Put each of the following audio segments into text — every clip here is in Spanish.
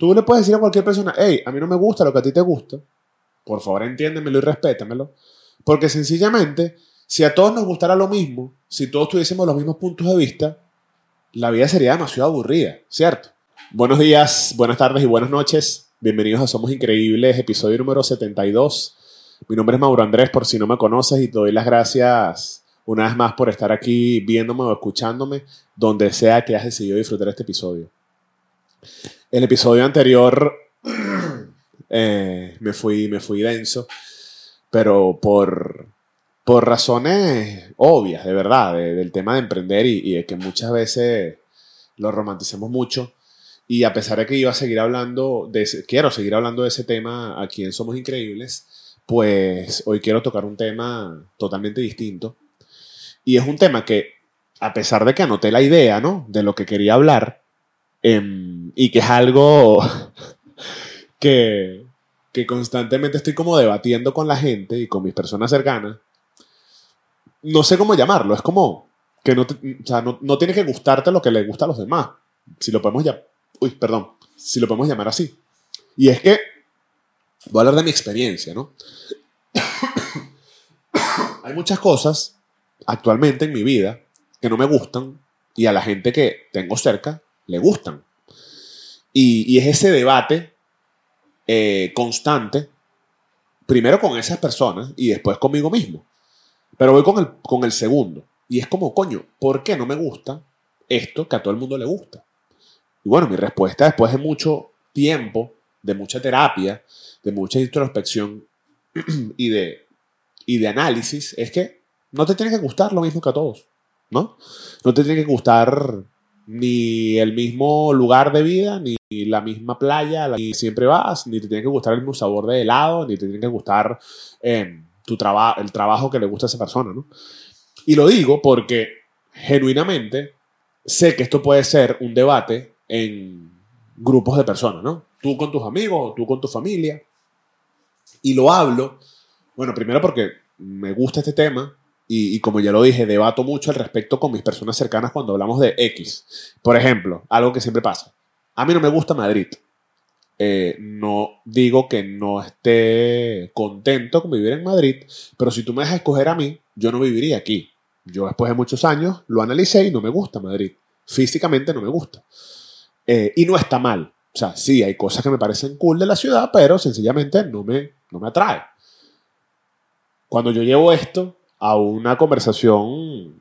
Tú le puedes decir a cualquier persona, hey, a mí no me gusta lo que a ti te gusta. Por favor, entiéndemelo y respétamelo. Porque sencillamente, si a todos nos gustara lo mismo, si todos tuviésemos los mismos puntos de vista, la vida sería demasiado aburrida, ¿cierto? Buenos días, buenas tardes y buenas noches. Bienvenidos a Somos Increíbles, episodio número 72. Mi nombre es Mauro Andrés, por si no me conoces, y te doy las gracias una vez más por estar aquí viéndome o escuchándome, donde sea que hayas decidido disfrutar este episodio. El episodio anterior eh, me, fui, me fui denso, pero por, por razones obvias, de verdad, del tema de emprender y, de que muchas veces lo romanticemos mucho. Y a pesar de que iba a seguir hablando, de quiero seguir hablando de ese tema aquí en Somos Increíbles, pues hoy quiero tocar un tema totalmente distinto. Y es un tema que, a pesar de que anoté la idea, ¿no? De lo que quería hablar, em, y que es algo que, que constantemente estoy como debatiendo con la gente y con mis personas cercanas, no sé cómo llamarlo, es como que no, te- o sea, no, no tiene que gustarte lo que le gusta a los demás, si lo podemos llamar, uy, perdón, si lo podemos llamar así. Y es que, voy a hablar de mi experiencia, ¿no? Hay muchas cosas actualmente en mi vida que no me gustan y a la gente que tengo cerca le gustan. Y, es ese debate eh, constante, primero con esas personas y después conmigo mismo. Pero voy con el, con el segundo. Y es como, coño, ¿por qué no me gusta esto que a todo el mundo le gusta? Y bueno, mi respuesta después de mucho tiempo, de mucha terapia, de mucha introspección y de, y de análisis, es que no te tiene que gustar lo mismo que a todos, ¿no? No te tiene que gustar ni el mismo lugar de vida, ni la misma playa la siempre vas, ni te tiene que gustar el mismo sabor de helado, ni te tiene que gustar eh, tu traba- el trabajo que le gusta a esa persona, ¿no? Y lo digo porque genuinamente sé que esto puede ser un debate en grupos de personas, ¿no? Tú con tus amigos, tú con tu familia. Y lo hablo, bueno, primero porque me gusta este tema y, como ya lo dije, debato mucho al respecto con mis personas cercanas cuando hablamos de X. Por ejemplo, algo que siempre pasa. A mí no me gusta Madrid. Eh, no digo que no esté contento con vivir en Madrid, pero si tú me dejas escoger a mí, yo no viviría aquí. Yo después de muchos años lo analicé y no me gusta Madrid. Físicamente no me gusta. Eh, y no está mal. O sea, sí, hay cosas que me parecen cool de la ciudad, pero sencillamente no me, no me atrae. Cuando yo llevo esto a una conversación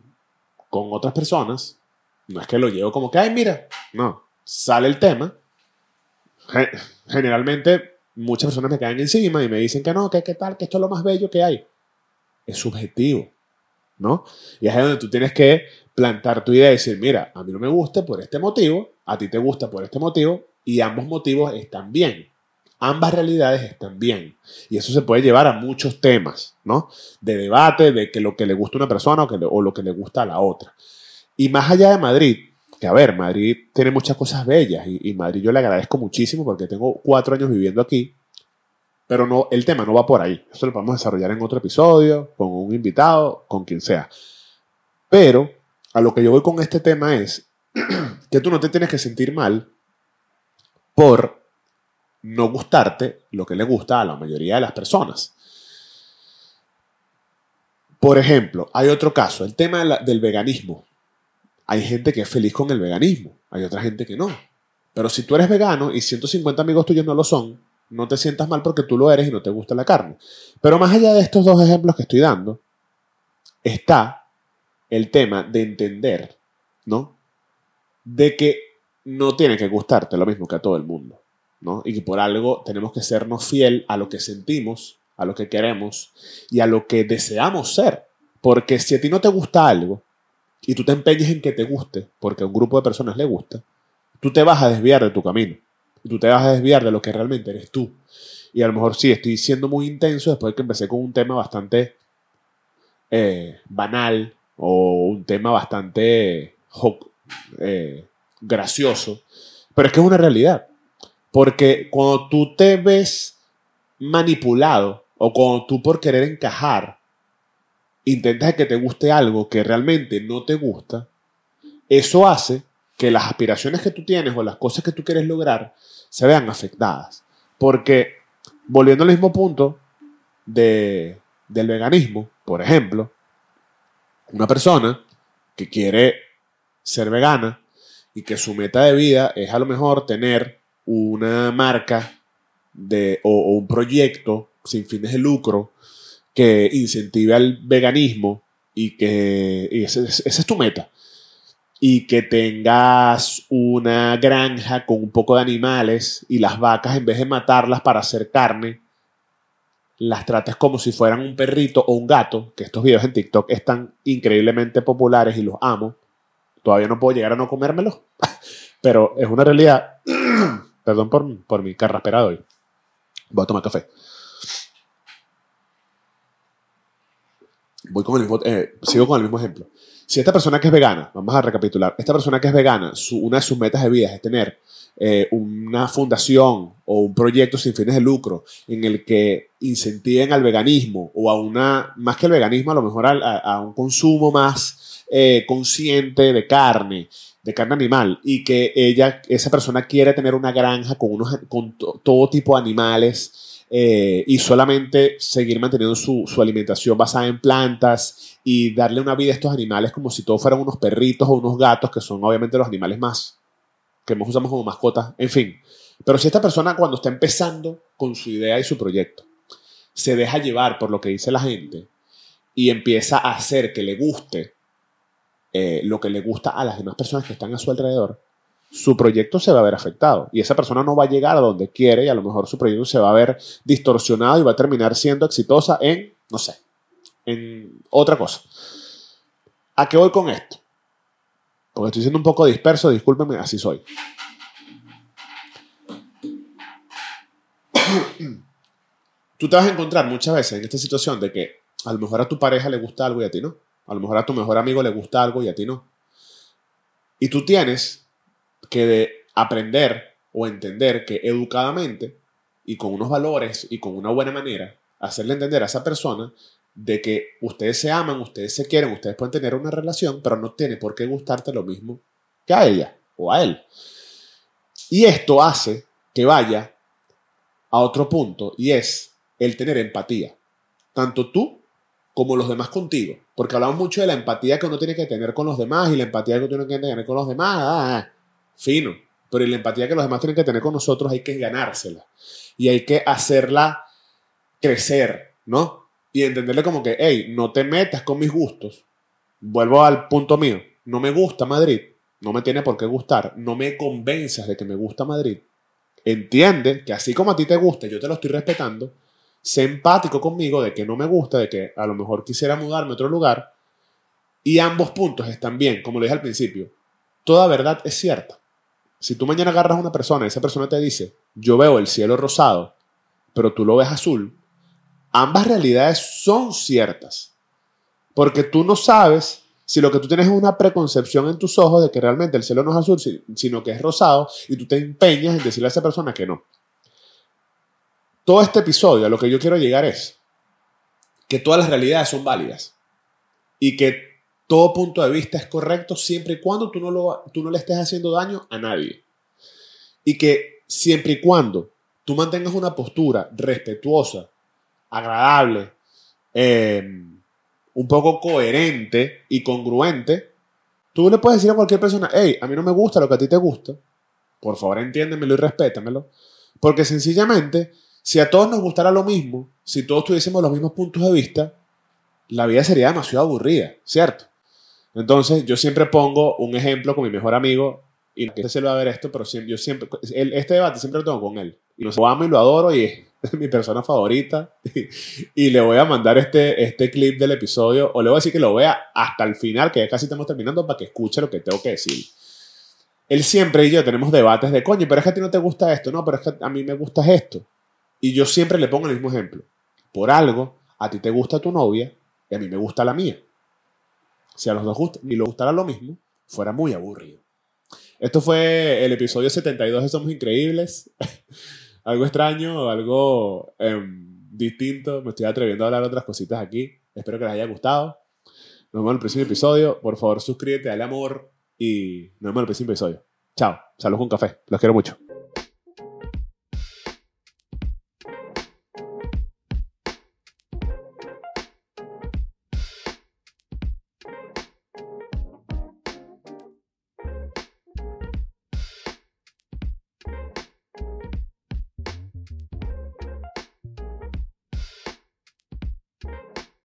con otras personas, no es que lo llevo como que, ay, mira, no, sale el tema. Ge- Generalmente muchas personas me caen encima y me dicen que no, que qué tal, que esto es lo más bello que hay. Es subjetivo, ¿no? Y es ahí donde tú tienes que plantar tu idea y decir, mira, a mí no me gusta por este motivo, a ti te gusta por este motivo, y ambos motivos están bien. Ambas realidades están bien. Y eso se puede llevar a muchos temas, ¿no? De debate, de que lo que le gusta a una persona o, que le- o lo que le gusta a la otra. Y más allá de Madrid, que a ver, Madrid tiene muchas cosas bellas y, y Madrid yo le agradezco muchísimo porque tengo cuatro años viviendo aquí, pero no, el tema no va por ahí. Eso lo podemos desarrollar en otro episodio, con un invitado, con quien sea. Pero a lo que yo voy con este tema es que tú no te tienes que sentir mal por no gustarte lo que le gusta a la mayoría de las personas. Por ejemplo, hay otro caso, el tema del veganismo. Hay gente que es feliz con el veganismo, hay otra gente que no. Pero si tú eres vegano y 150 amigos tuyos no lo son, no te sientas mal porque tú lo eres y no te gusta la carne. Pero más allá de estos dos ejemplos que estoy dando, está el tema de entender, ¿no? De que no tiene que gustarte lo mismo que a todo el mundo, Y que por algo tenemos que sernos fiel a lo que sentimos, a lo que queremos y a lo que deseamos ser. Porque si a ti no te gusta algo y tú te empeñas en que te guste, porque a un grupo de personas le gusta, tú te vas a desviar de tu camino. Tú te vas a desviar de lo que realmente eres tú. Y a lo mejor sí, estoy siendo muy intenso después de que empecé con un tema bastante eh, banal o un tema bastante eh, gracioso. Pero es que es una realidad. Porque cuando tú te ves manipulado o cuando tú por querer encajar intentas que te guste algo que realmente no te gusta, eso hace que las aspiraciones que tú tienes o las cosas que tú quieres lograr se vean afectadas. Porque, volviendo al mismo punto de, del veganismo, por ejemplo, una persona que quiere ser vegana y que su meta de vida es a lo mejor tener una marca de, o, un proyecto sin fines de lucro que incentive al veganismo y que esa es tu meta. Y que tengas una granja con un poco de animales y las vacas en vez de matarlas para hacer carne, las trates como si fueran un perrito o un gato, que estos videos en TikTok están increíblemente populares y los amo. Todavía no puedo llegar a no comérmelos, pero es una realidad. Perdón por, por mi carraspera hoy. Voy a tomar café. Voy con el mismo, eh, sigo con el mismo ejemplo. Si esta persona que es vegana, vamos a recapitular, esta persona que es vegana, una de sus metas de vida es tener eh, una fundación o un proyecto sin fines de lucro en el que incentiven al veganismo o a una, más que el veganismo, a lo mejor a, un consumo más eh, consciente de carne, de carne animal, y que ella, esa persona quiere tener una granja con, unos, con todo tipo de animales eh, y solamente seguir manteniendo su, alimentación basada en plantas y darle una vida a estos animales como si todos fueran unos perritos o unos gatos, que son obviamente los animales más que más usamos como mascotas, en fin. Pero si esta persona cuando está empezando con su idea y su proyecto, se deja llevar por lo que dice la gente y empieza a hacer que le guste eh, lo que le gusta a las demás personas que están a su alrededor, su proyecto se va a ver afectado y esa persona no va a llegar a donde quiere y a lo mejor su proyecto se va a ver distorsionado y va a terminar siendo exitosa en, no sé, en otra cosa. ¿A qué voy con esto? Porque estoy siendo un poco disperso, discúlpenme, así soy. Tú te vas a encontrar muchas veces en esta situación de que a lo mejor a tu pareja le gusta algo y a ti no. A lo mejor a tu mejor amigo le gusta algo y a ti no. Y tú tienes que de aprender o entender que educadamente y con unos valores y con una buena manera, hacerle entender a esa persona de que ustedes se aman, ustedes se quieren, ustedes pueden tener una relación, pero no tiene por qué gustarte lo mismo que a ella o a él. Y esto hace que vaya a otro punto y es el tener empatía. Tanto tú como los demás contigo. Porque hablamos mucho de la empatía que uno tiene que tener con los demás y la empatía que uno tiene que tener con los demás. Ah, ah fino. Pero la empatía que los demás tienen que tener con nosotros hay que ganársela. Y hay que hacerla crecer, ¿no? Y entenderle como que, hey, no te metas con mis gustos. Vuelvo al punto mío. No me gusta Madrid. No me tiene por qué gustar. No me convenzas de que me gusta Madrid. Entiende que así como a ti te gusta, yo te lo estoy respetando. Sé empático conmigo de que no me gusta, de que a lo mejor quisiera mudarme a otro lugar. Y ambos puntos están bien, como lo dije al principio. Toda verdad es cierta. Si tú mañana agarras a una persona y esa persona te dice, yo veo el cielo rosado, pero tú lo ves azul, ambas realidades son ciertas. Porque tú no sabes si lo que tú tienes es una preconcepción en tus ojos de que realmente el cielo no es azul, sino que es rosado, y tú te empeñas en decirle a esa persona que no. Todo este episodio, a lo que yo quiero llegar es que todas las realidades son válidas y que todo punto de vista es correcto siempre y cuando tú no, lo, tú no le estés haciendo daño a nadie. Y que siempre y cuando tú mantengas una postura respetuosa, agradable, em, un poco coherente y congruente, tú le puedes decir a cualquier persona, hey, a mí no me gusta lo que a ti te gusta, por favor entiéndemelo y respétamelo, porque sencillamente, si a todos nos gustara lo mismo, si todos tuviésemos los mismos puntos de vista, la vida sería demasiado aburrida, ¿cierto? Entonces, yo siempre pongo un ejemplo con mi mejor amigo, y no sé si va a ver esto, pero yo siempre, este debate siempre lo tengo con él. Y lo amo y lo adoro y es mi persona favorita. Y, le voy a mandar este, este clip del episodio, o le voy a decir que lo vea hasta el final, que ya casi estamos terminando, para que escuche lo que tengo que decir. Él siempre y yo tenemos debates de, coño, pero es que a ti no te gusta esto, no, pero es que a mí me gusta esto. Y yo siempre le pongo el mismo ejemplo. Por algo, a ti te gusta tu novia y a mí me gusta la mía si a los dos gusta, ni lo gustara lo mismo, fuera muy aburrido. Esto fue el episodio 72 de Somos Increíbles. algo extraño, algo em, distinto. Me estoy atreviendo a hablar otras cositas aquí. Espero que les haya gustado. Nos vemos en el próximo episodio. Por favor, suscríbete, dale amor, y nos vemos en el próximo episodio. Chao. Saludos con café. Los quiero mucho.